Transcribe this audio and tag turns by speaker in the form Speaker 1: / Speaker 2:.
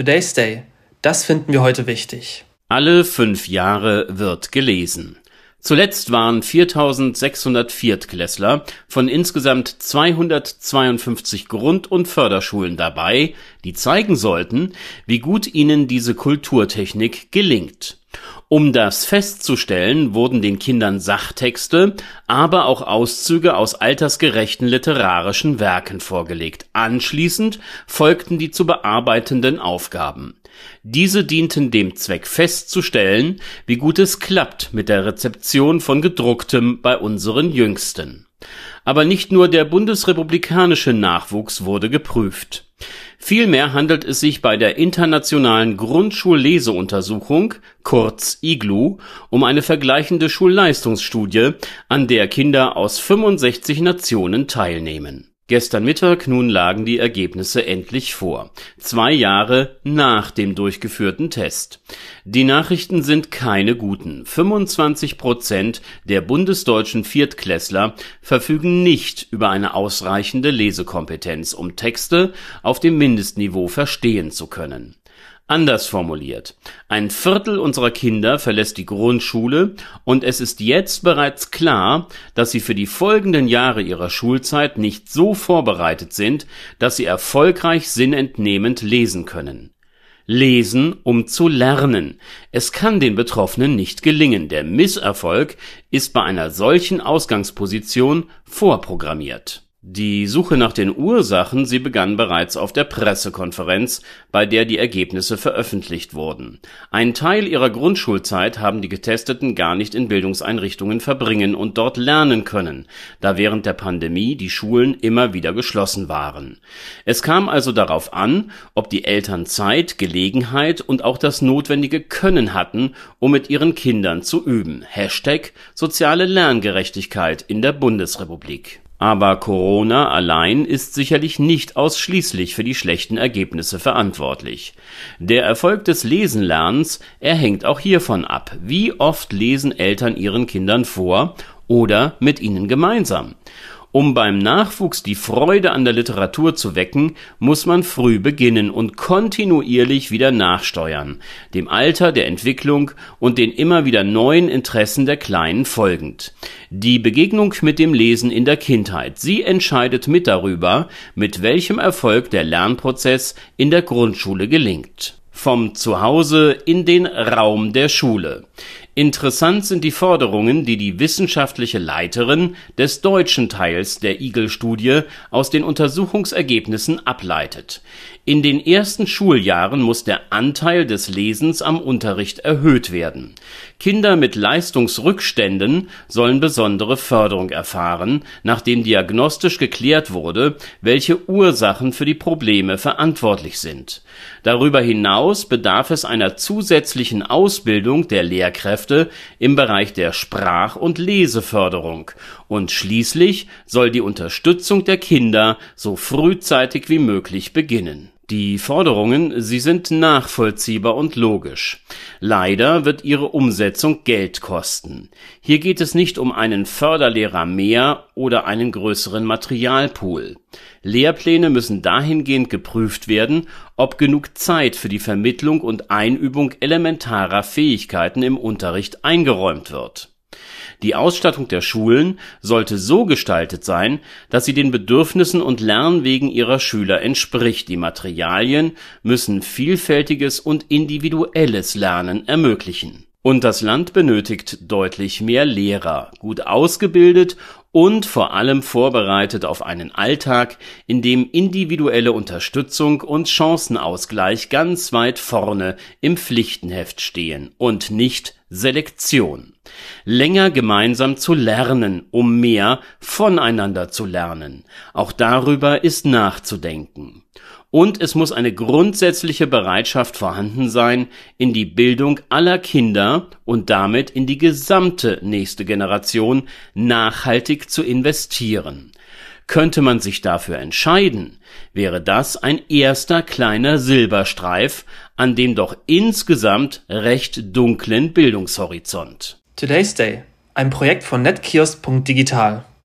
Speaker 1: Today's Day. Das finden wir heute wichtig.
Speaker 2: Alle fünf Jahre wird gelesen. Zuletzt waren 4600 Viertklässler von insgesamt 252 Grund- und Förderschulen dabei, die zeigen sollten, wie gut ihnen diese Kulturtechnik gelingt. Um das festzustellen, wurden den Kindern Sachtexte, aber auch Auszüge aus altersgerechten literarischen Werken vorgelegt. Anschließend folgten die zu bearbeitenden Aufgaben. Diese dienten dem Zweck festzustellen, wie gut es klappt mit der Rezeption von gedrucktem bei unseren Jüngsten. Aber nicht nur der bundesrepublikanische Nachwuchs wurde geprüft. Vielmehr handelt es sich bei der Internationalen Grundschulleseuntersuchung (kurz IGLU) um eine vergleichende Schulleistungsstudie, an der Kinder aus 65 Nationen teilnehmen Gestern Mittag nun lagen die Ergebnisse endlich vor. Zwei Jahre nach dem durchgeführten Test. Die Nachrichten sind keine guten. 25 Prozent der bundesdeutschen Viertklässler verfügen nicht über eine ausreichende Lesekompetenz, um Texte auf dem Mindestniveau verstehen zu können Anders formuliert, ein Viertel unserer Kinder verlässt die Grundschule und es ist jetzt bereits klar, dass sie für die folgenden Jahre ihrer Schulzeit nicht so vorbereitet sind, dass sie erfolgreich sinnentnehmend lesen können. Lesen, um zu lernen. Es kann den Betroffenen nicht gelingen. Der Misserfolg ist bei einer solchen Ausgangsposition vorprogrammiert die Suche nach den Ursachen, sie begann bereits auf der Pressekonferenz, bei der die Ergebnisse veröffentlicht wurden. Ein Teil ihrer Grundschulzeit haben die Getesteten gar nicht in Bildungseinrichtungen verbringen und dort lernen können, da während der Pandemie die Schulen immer wieder geschlossen waren. Es kam also darauf an, ob die Eltern Zeit, Gelegenheit und auch das notwendige Können hatten, um mit ihren Kindern zu üben. Hashtag soziale Lerngerechtigkeit in der Bundesrepublik aber Corona allein ist sicherlich nicht ausschließlich für die schlechten Ergebnisse verantwortlich. Der Erfolg des Lesenlernens, er hängt auch hiervon ab. Wie oft lesen Eltern ihren Kindern vor oder mit ihnen gemeinsam? Um beim Nachwuchs die Freude an der Literatur zu wecken, muss man früh beginnen und kontinuierlich wieder nachsteuern, dem Alter der Entwicklung und den immer wieder neuen Interessen der Kleinen folgend. Die Begegnung mit dem Lesen in der Kindheit, sie entscheidet mit darüber, mit welchem Erfolg der Lernprozess in der Grundschule gelingt. Vom Zuhause in den Raum der Schule. Interessant sind die Forderungen, die die wissenschaftliche Leiterin des deutschen Teils der Igel-Studie aus den Untersuchungsergebnissen ableitet. In den ersten Schuljahren muss der Anteil des Lesens am Unterricht erhöht werden. Kinder mit Leistungsrückständen sollen besondere Förderung erfahren, nachdem diagnostisch geklärt wurde, welche Ursachen für die Probleme verantwortlich sind. Darüber hinaus bedarf es einer zusätzlichen Ausbildung der Lehrkräfte im Bereich der Sprach- und Leseförderung. Und schließlich soll die Unterstützung der Kinder so frühzeitig wie möglich beginnen die Forderungen, sie sind nachvollziehbar und logisch. Leider wird ihre Umsetzung Geld kosten. Hier geht es nicht um einen Förderlehrer mehr oder einen größeren Materialpool. Lehrpläne müssen dahingehend geprüft werden, ob genug Zeit für die Vermittlung und Einübung elementarer Fähigkeiten im Unterricht eingeräumt wird die Ausstattung der Schulen sollte so gestaltet sein, dass sie den Bedürfnissen und Lernwegen ihrer Schüler entspricht. Die Materialien müssen vielfältiges und individuelles Lernen ermöglichen. Und das Land benötigt deutlich mehr Lehrer, gut ausgebildet und vor allem vorbereitet auf einen Alltag, in dem individuelle Unterstützung und Chancenausgleich ganz weit vorne im Pflichtenheft stehen und nicht Selektion. Länger gemeinsam zu lernen, um mehr voneinander zu lernen. Auch darüber ist nachzudenken. Und es muss eine grundsätzliche Bereitschaft vorhanden sein, in die Bildung aller Kinder und damit in die gesamte nächste Generation nachhaltig zu investieren. Könnte man sich dafür entscheiden, wäre das ein erster kleiner Silberstreif an dem doch insgesamt recht dunklen Bildungshorizont.
Speaker 1: Today's Day, ein Projekt von netkiosk.digital.